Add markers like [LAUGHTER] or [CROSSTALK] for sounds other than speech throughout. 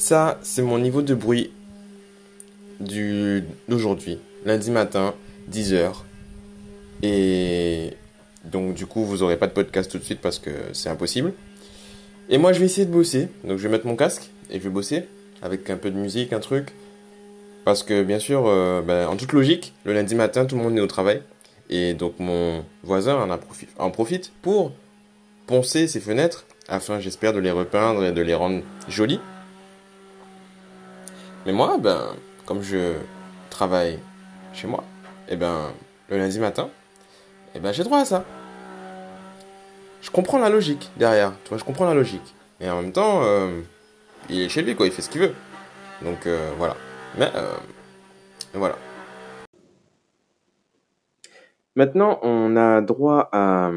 Ça, c'est mon niveau de bruit d'aujourd'hui, lundi matin, 10h. Et donc du coup, vous aurez pas de podcast tout de suite parce que c'est impossible. Et moi, je vais essayer de bosser. Donc je vais mettre mon casque et je vais bosser avec un peu de musique, un truc. Parce que bien sûr, euh, ben, en toute logique, le lundi matin, tout le monde est au travail. Et donc mon voisin en, en profite pour poncer ses fenêtres afin, j'espère, de les repeindre et de les rendre jolies. Mais moi, ben, comme je travaille chez moi, et eh ben, le lundi matin, et eh ben, j'ai droit à ça. Je comprends la logique derrière, tu vois, je comprends la logique. Et en même temps, euh, il est chez lui, quoi, il fait ce qu'il veut. Donc, euh, voilà. Mais, euh, voilà. Maintenant, on a droit à,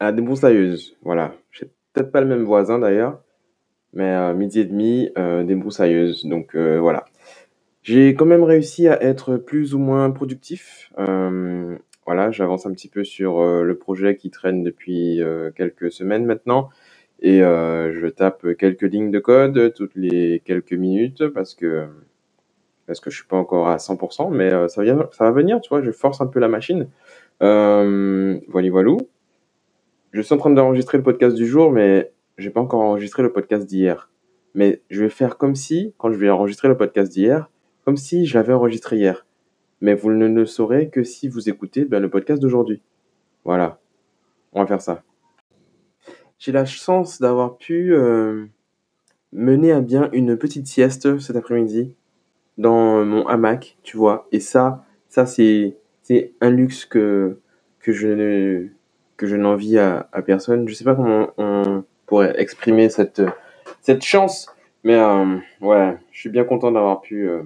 à des broussailleuses. Voilà. J'ai peut-être pas le même voisin d'ailleurs mais à midi et demi, euh, des broussailleuses. Donc euh, voilà. J'ai quand même réussi à être plus ou moins productif. Euh, voilà, j'avance un petit peu sur le projet qui traîne depuis quelques semaines maintenant. Et je tape quelques lignes de code toutes les quelques minutes parce que parce que je suis pas encore à 100%, mais ça, va, ça va venir, tu vois, je force un peu la machine. Euh, voilà, voilà. Je suis en train d'enregistrer le podcast du jour, mais j'ai pas encore enregistré le podcast d'hier. Mais je vais faire comme si, quand je vais enregistrer le podcast d'hier, comme si je l'avais enregistré hier. Mais vous ne le saurez que si vous écoutez ben, le podcast d'aujourd'hui. Voilà. On va faire ça. J'ai la chance d'avoir pu euh, mener à bien une petite sieste cet après-midi dans mon hamac, tu vois. Et ça, ça c'est, un luxe que, que je que je n'envie à, à personne. Je sais pas comment on, pour exprimer cette, cette chance. Mais euh, ouais, je suis bien content d'avoir pu euh,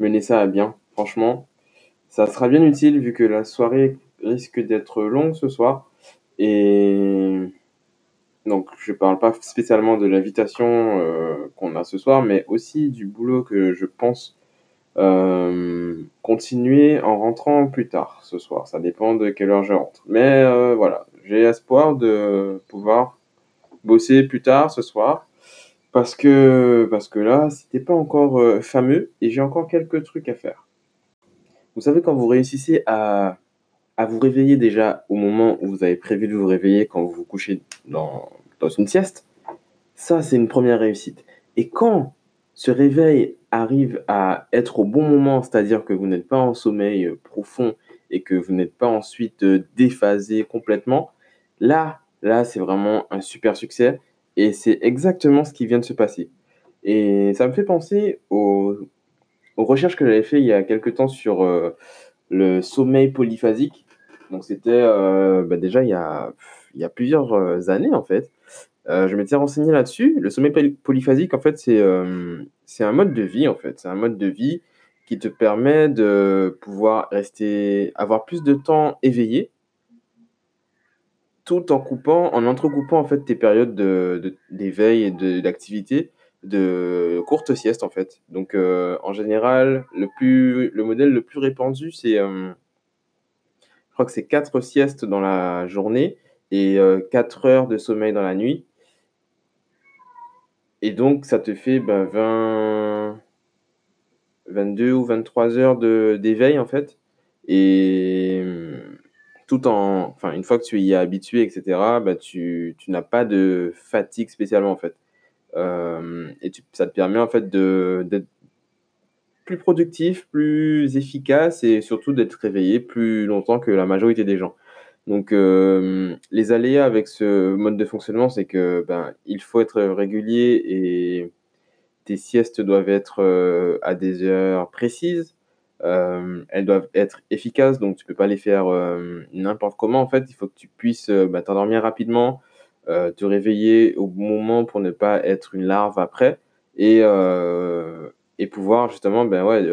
mener ça à bien, franchement. Ça sera bien utile vu que la soirée risque d'être longue ce soir. Et donc je parle pas spécialement de l'invitation euh, qu'on a ce soir, mais aussi du boulot que je pense continuer en rentrant plus tard ce soir. Ça dépend de quelle heure je rentre. Mais voilà, j'ai espoir de pouvoir bosser plus tard ce soir. Parce que, parce que là, c'était pas encore euh, fameux et j'ai encore quelques trucs à faire. Vous savez, quand vous réussissez à, à vous réveiller déjà au moment où vous avez prévu de vous réveiller quand vous vous couchez dans, dans une sieste, ça, c'est une première réussite. Et quand ce réveil arrive à être au bon moment, c'est-à-dire que vous n'êtes pas en sommeil euh, profond et que vous n'êtes pas ensuite euh, déphasé complètement, là, Là, c'est vraiment un super succès et c'est exactement ce qui vient de se passer. Et ça me fait penser aux, recherches que j'avais fait il y a quelques temps sur euh, le sommeil polyphasique. Donc c'était euh, bah, déjà il y, a, plusieurs euh, années en fait. je m'étais renseigné là-dessus. Le sommeil polyphasique en fait c'est un mode de vie en fait. C'est un mode de vie qui te permet de pouvoir rester avoir plus de temps éveillé tout en coupant, en entrecoupant en fait tes périodes de, d'éveil et de, d'activité de courtes siestes en fait. Donc euh, en général, le, modèle le plus répandu, c'est, euh, je crois que c'est 4 siestes dans la journée et 4 euh, heures de sommeil dans la nuit. Et donc ça te fait 20, 22 ou 23 heures de, d'éveil en fait. Et tout en, enfin, une fois que tu y es habitué, etc., bah, tu, tu n'as pas de fatigue spécialement, en fait. Euh, et tu, ça te permet, en fait, d'être plus productif, plus efficace et surtout d'être réveillé plus longtemps que la majorité des gens. Donc, euh, les aléas avec ce mode de fonctionnement, c'est que ben, il faut être régulier et tes siestes doivent être euh, à des heures précises. Euh, elles doivent être efficaces, donc tu peux pas les faire euh, n'importe comment. En fait, il faut que tu puisses euh, bah, t'endormir rapidement, te réveiller au moment pour ne pas être une larve après, et, et pouvoir justement, ben ouais,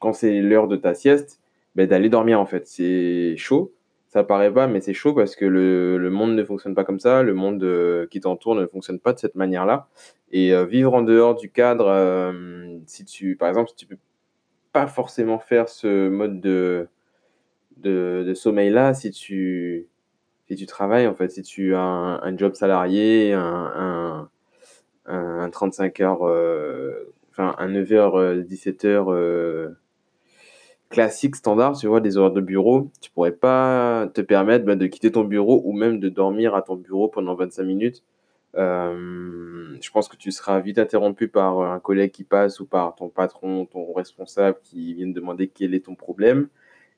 quand c'est l'heure de ta sieste, ben, d'aller dormir en fait. C'est chaud, ça paraît pas, mais c'est chaud parce que le, le, monde ne fonctionne pas comme ça, le monde qui t'entoure ne fonctionne pas de cette manière-là. Et vivre en dehors du cadre, si tu, par exemple, si tu peux pas forcément faire ce mode de, de, sommeil-là si tu, si tu travailles, en fait, si tu as un, job salarié, un, un 35 heures, enfin un 9h, 17h classique, standard, tu vois, des horaires de bureau, tu pourrais pas te permettre bah, de quitter ton bureau ou même de dormir à ton bureau pendant 25 minutes. Euh, je pense que tu seras vite interrompu par un collègue qui passe ou par ton patron, ton responsable qui vient te demander quel est ton problème.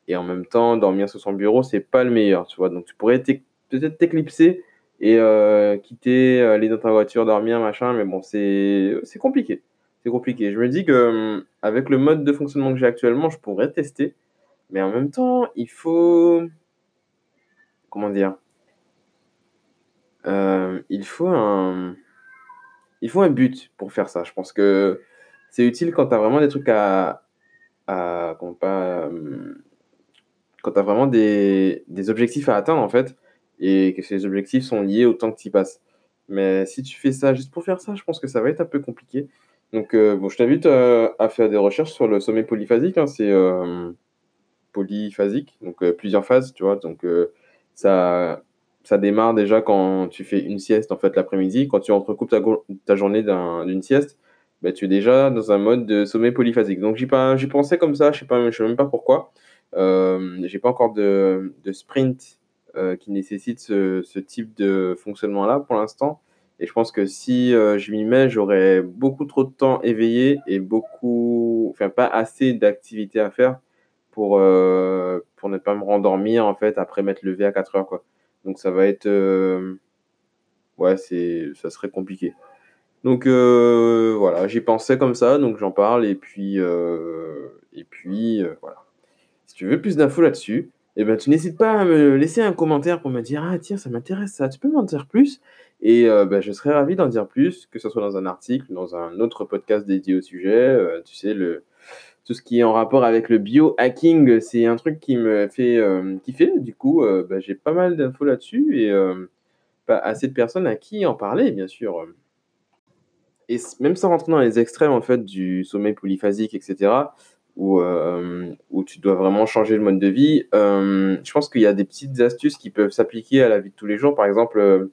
Et en même temps, dormir sur son bureau, c'est pas le meilleur, tu vois. Donc tu pourrais peut-être t'éclipser et euh, quitter, aller dans ta voiture, dormir, machin, mais bon, c'est compliqué c'est compliqué. Je me dis que hum, avec le mode de fonctionnement que j'ai actuellement, je pourrais tester, mais en même temps, il faut comment dire euh, Il faut un il faut un but pour faire ça. Je pense que c'est utile quand tu as vraiment des trucs à comment pas hum, quand tu as vraiment des, des objectifs à atteindre en fait et que ces objectifs sont liés au temps que tu y passes. Mais si tu fais ça juste pour faire ça, je pense que ça va être un peu compliqué. Donc, euh, bon, je t'invite euh, à faire des recherches sur le sommet polyphasique. Hein, c'est euh, polyphasique, donc plusieurs phases, tu vois. Donc, ça, ça démarre déjà quand tu fais une sieste en fait l'après-midi. Quand tu entrecoupes ta, journée d'une sieste, bah, tu es déjà dans un mode de sommet polyphasique. Donc, j'y pensais comme ça. Je je sais même pas pourquoi. j'ai pas encore de, sprint qui nécessite ce, type de fonctionnement là pour l'instant. Et je pense que si euh, je m'y mets, j'aurai beaucoup trop de temps éveillé et beaucoup, enfin pas assez d'activités à faire pour, euh, pour ne pas me rendormir en fait après m'être levé à 4 heures quoi. Donc ça va être, euh, ouais, c'est, ça serait compliqué. Donc voilà, j'y pensais comme ça, donc j'en parle et puis, et puis voilà. Si tu veux plus d'infos là-dessus, eh ben, tu n'hésites pas à me laisser un commentaire pour me dire Ah, tiens, ça m'intéresse ça, tu peux m'en dire plus Et euh, ben, je serais ravi d'en dire plus, que ce soit dans un article, dans un autre podcast dédié au sujet. Euh, tu sais, le, tout ce qui est en rapport avec le biohacking, c'est un truc qui me fait euh, kiffer. Du coup, ben, j'ai pas mal d'infos là-dessus et pas assez de personnes à qui en parler, bien sûr. Et même sans rentrer dans les extrêmes en fait du sommeil polyphasique, etc où, euh, où tu dois vraiment changer le mode de vie. Euh, je pense qu'il y a des petites astuces qui peuvent s'appliquer à la vie de tous les jours. Par exemple,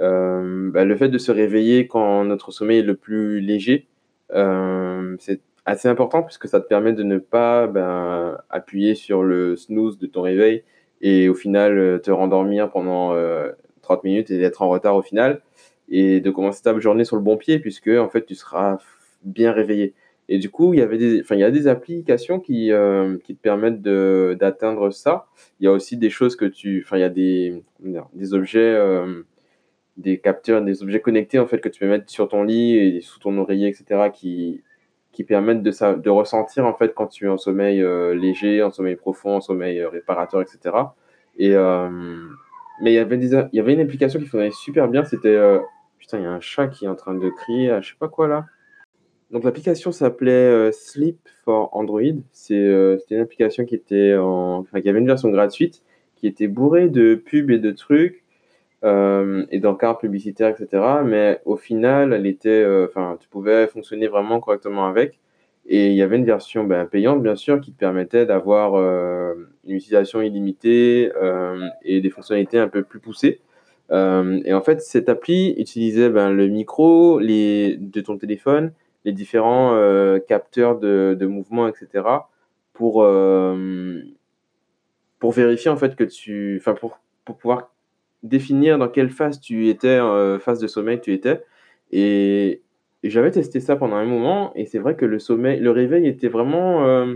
euh, bah, le fait de se réveiller quand notre sommeil est le plus léger, c'est assez important puisque ça te permet de ne pas ben, appuyer sur le snooze de ton réveil et au final te rendormir pendant 30 minutes et d'être en retard au final et de commencer ta journée sur le bon pied puisque en fait tu seras bien réveillé. Et du coup, il y avait des, enfin, il y a des applications qui, euh, qui te permettent de, d'atteindre ça. Il y a aussi des choses que tu, enfin, il y a des, des objets, euh, des capteurs, des objets connectés en fait que tu peux mettre sur ton lit et sous ton oreiller, etc., qui, qui permettent de, ça, de ressentir en fait quand tu es en sommeil euh, léger, en sommeil profond, en sommeil réparateur, etc. Et mais il y avait des, il y avait une application qui fonctionnait super bien. C'était putain, il y a un chat qui est en train de crier, je sais pas quoi là. Donc l'application s'appelait euh, Sleep for Android. Euh, c'était une application qui était en, enfin, qui avait une version gratuite, qui était bourrée de pubs et de trucs euh, et d'encarts publicitaires, etc. Mais au final, elle était, enfin, tu pouvais fonctionner vraiment correctement avec. Et il y avait une version ben, payante, bien sûr, qui te permettait d'avoir une utilisation illimitée et des fonctionnalités un peu plus poussées. et en fait, cette appli utilisait ben, le micro les, de ton téléphone les différents euh, capteurs de, de mouvement, etc. pour, euh, pour vérifier en fait que tu. Enfin, pour, pour pouvoir définir dans quelle phase tu étais, euh, phase de sommeil tu étais. Et, j'avais testé ça pendant un moment et c'est vrai que le sommeil, le réveil était vraiment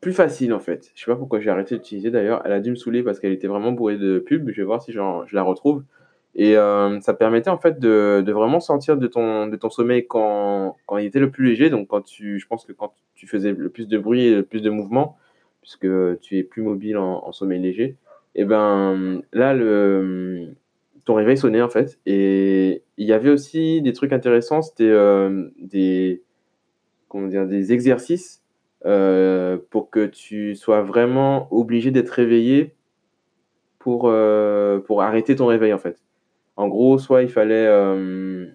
plus facile en fait. Je sais pas pourquoi j'ai arrêté d'utiliser d'ailleurs. Elle a dû me saouler parce qu'elle était vraiment bourrée de pubs. Je vais voir si je la retrouve. Et euh, ça permettait en fait de, de, vraiment sortir de ton, de ton sommeil quand, quand il était le plus léger. Donc quand tu, je pense que quand tu faisais le plus de bruit et le plus de mouvement, puisque tu es plus mobile en, sommeil léger, et ben là le, ton réveil sonnait en fait. Et il y avait aussi des trucs intéressants, c'était euh, des, comment dire, des exercices euh, pour que tu sois vraiment obligé d'être réveillé pour, pour arrêter ton réveil en fait. En gros, soit il fallait. Euh,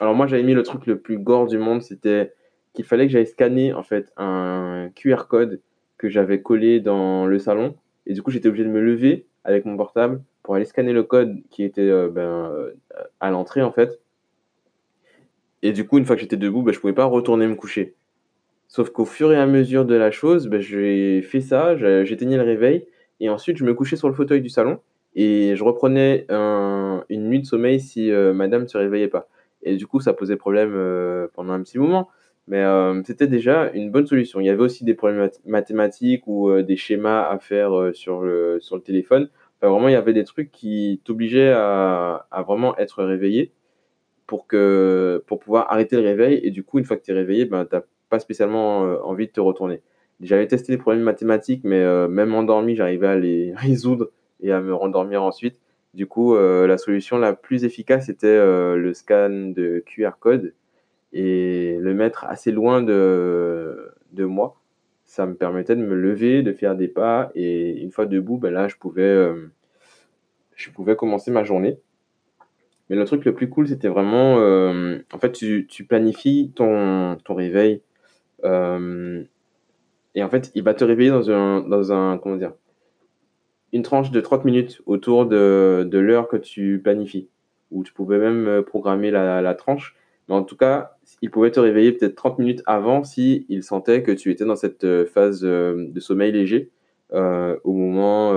alors, moi, j'avais mis le truc le plus gore du monde, c'était qu'il fallait que j'aille scanner en fait un QR code que j'avais collé dans le salon. Et du coup, j'étais obligé de me lever avec mon portable pour aller scanner le code qui était euh, ben, à l'entrée en fait. Et du coup, une fois que j'étais debout, ben, je pouvais pas retourner me coucher. Sauf qu'au fur et à mesure de la chose, ben, j'ai fait ça, j'éteignais le réveil, et ensuite je me couchais sur le fauteuil du salon, et je reprenais une nuit de sommeil si euh, madame ne se réveillait pas. Et du coup, ça posait problème euh, pendant un petit moment. Mais euh, c'était déjà une bonne solution. Il y avait aussi des problèmes mathématiques ou des schémas à faire sur, le, sur le téléphone. Enfin, vraiment, il y avait des trucs qui t'obligeaient à, à, vraiment être réveillé pour, que, pour pouvoir arrêter le réveil. Et du coup, une fois que tu es réveillé, ben, tu pas spécialement envie de te retourner. J'avais testé les problèmes mathématiques, mais même endormi, j'arrivais à les [LAUGHS] résoudre et à me rendormir ensuite. Du coup, euh, la solution la plus efficace était euh, le scan de QR code et le mettre assez loin de, de moi. Ça me permettait de me lever, de faire des pas et une fois debout, ben là, je pouvais, euh, je pouvais commencer ma journée. Mais le truc le plus cool, c'était vraiment, en fait, tu, tu, planifies ton, ton réveil et en fait, il va te réveiller dans un, dans un, comment dire, une tranche de 30 minutes autour de, de l'heure que tu planifies. Ou tu pouvais même euh, programmer la, la, tranche. En tout cas, il pouvait te réveiller peut-être 30 minutes avant si sentait que tu étais dans cette euh, phase euh, de sommeil léger euh, au moment,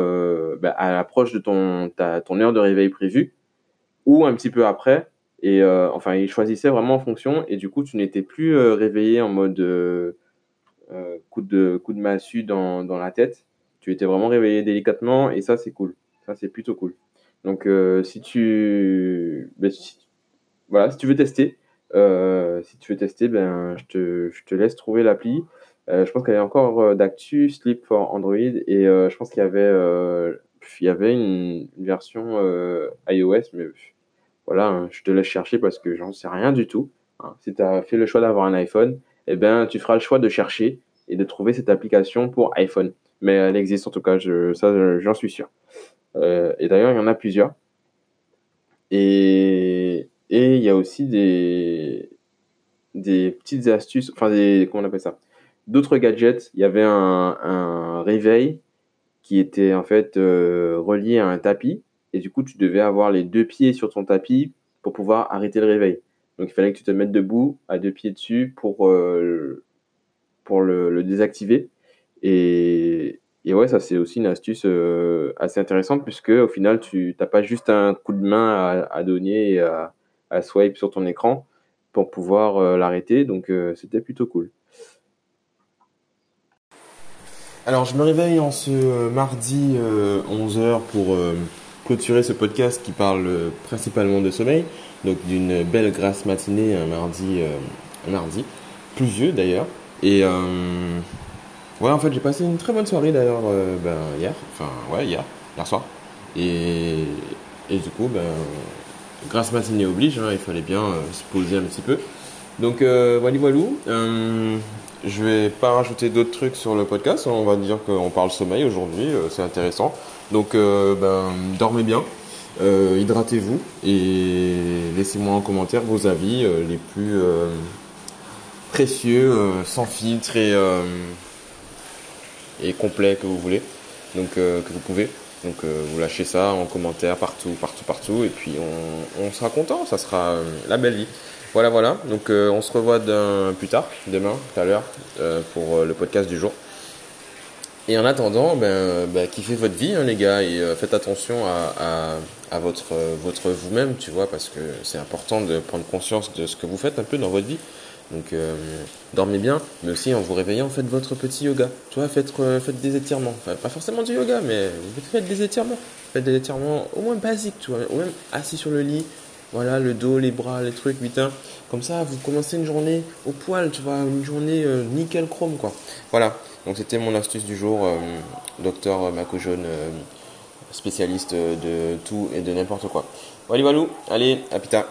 bah, à l'approche de ton, ton heure de réveil prévue ou un petit peu après. Et enfin, il choisissait vraiment en fonction. Et du coup, tu n'étais plus réveillé en mode coup, de, coup de massue dans, dans la tête tu étais vraiment réveillé délicatement et ça c'est cool. Ça c'est plutôt cool. Donc si tu ben, voilà, si tu veux tester, euh, si tu veux tester, ben je te, laisse trouver l'appli. Euh, je pense qu'il y avait encore d'actu Sleep for Android et je pense qu'il y avait une, version iOS mais voilà, hein, je te laisse chercher parce que j'en sais rien du tout. Hein. Si tu as fait le choix d'avoir un iPhone, eh ben, tu feras le choix de chercher et de trouver cette application pour iPhone mais elle existe en tout cas, ça j'en suis sûr. Euh, et d'ailleurs, il y en a plusieurs. Et, y a aussi des, des petites astuces, enfin des, comment on appelle ça? D'autres gadgets. Il y avait un, un réveil qui était en fait euh, relié à un tapis. Et du coup, tu devais avoir les deux pieds sur ton tapis pour pouvoir arrêter le réveil. Donc il fallait que tu te mettes debout à deux pieds dessus pour, euh, pour le, désactiver. Et, et ouais, ça c'est aussi une astuce euh, assez intéressante puisque au final, tu n'as pas juste un coup de main à, donner à, à, swipe sur ton écran pour pouvoir euh, l'arrêter. Donc euh, c'était plutôt cool. Alors je me réveille en ce mardi 11h pour clôturer ce podcast qui parle principalement de sommeil. Donc d'une belle grasse matinée mardi, un mardi pluvieux d'ailleurs. Et Ouais, en fait, j'ai passé une très bonne soirée d'ailleurs euh, ben, hier. Enfin, ouais, hier, hier soir. Et, et du coup, ben, grâce matinée oblige, hein, il fallait bien euh, se poser un petit peu. Donc, euh, voilà, voilà. Euh, je vais pas rajouter d'autres trucs sur le podcast. On va dire qu'on parle sommeil aujourd'hui, c'est intéressant. Donc, ben, dormez bien, hydratez-vous et laissez-moi en commentaire vos avis les plus précieux, sans filtre et et complet que vous voulez, donc que vous pouvez. Donc euh, vous lâchez ça en commentaire partout, partout, partout, et puis on, sera content, ça sera euh, la belle vie. Voilà, voilà. Donc on se revoit plus tard, demain, tout à l'heure, pour le podcast du jour. Et en attendant, ben, ben kiffez votre vie, hein, les gars, et faites attention à, à, à votre, votre vous-même, tu vois, parce que c'est important de prendre conscience de ce que vous faites un peu dans votre vie. Donc euh, dormez bien, mais aussi en vous réveillant, faites votre petit yoga. Tu vois, faites, euh, faites des étirements. Pas forcément du yoga, mais faites des étirements. Faites des étirements au moins basiques, tu vois, ou même assis sur le lit. Voilà, le dos, les bras, les trucs, putain. Comme ça, vous commencez une journée au poil, tu vois, une journée euh, nickel chrome, quoi. Voilà, donc c'était mon astuce du jour, docteur Mako Jaune, spécialiste de tout et de n'importe quoi. Voilà, allez, à tard.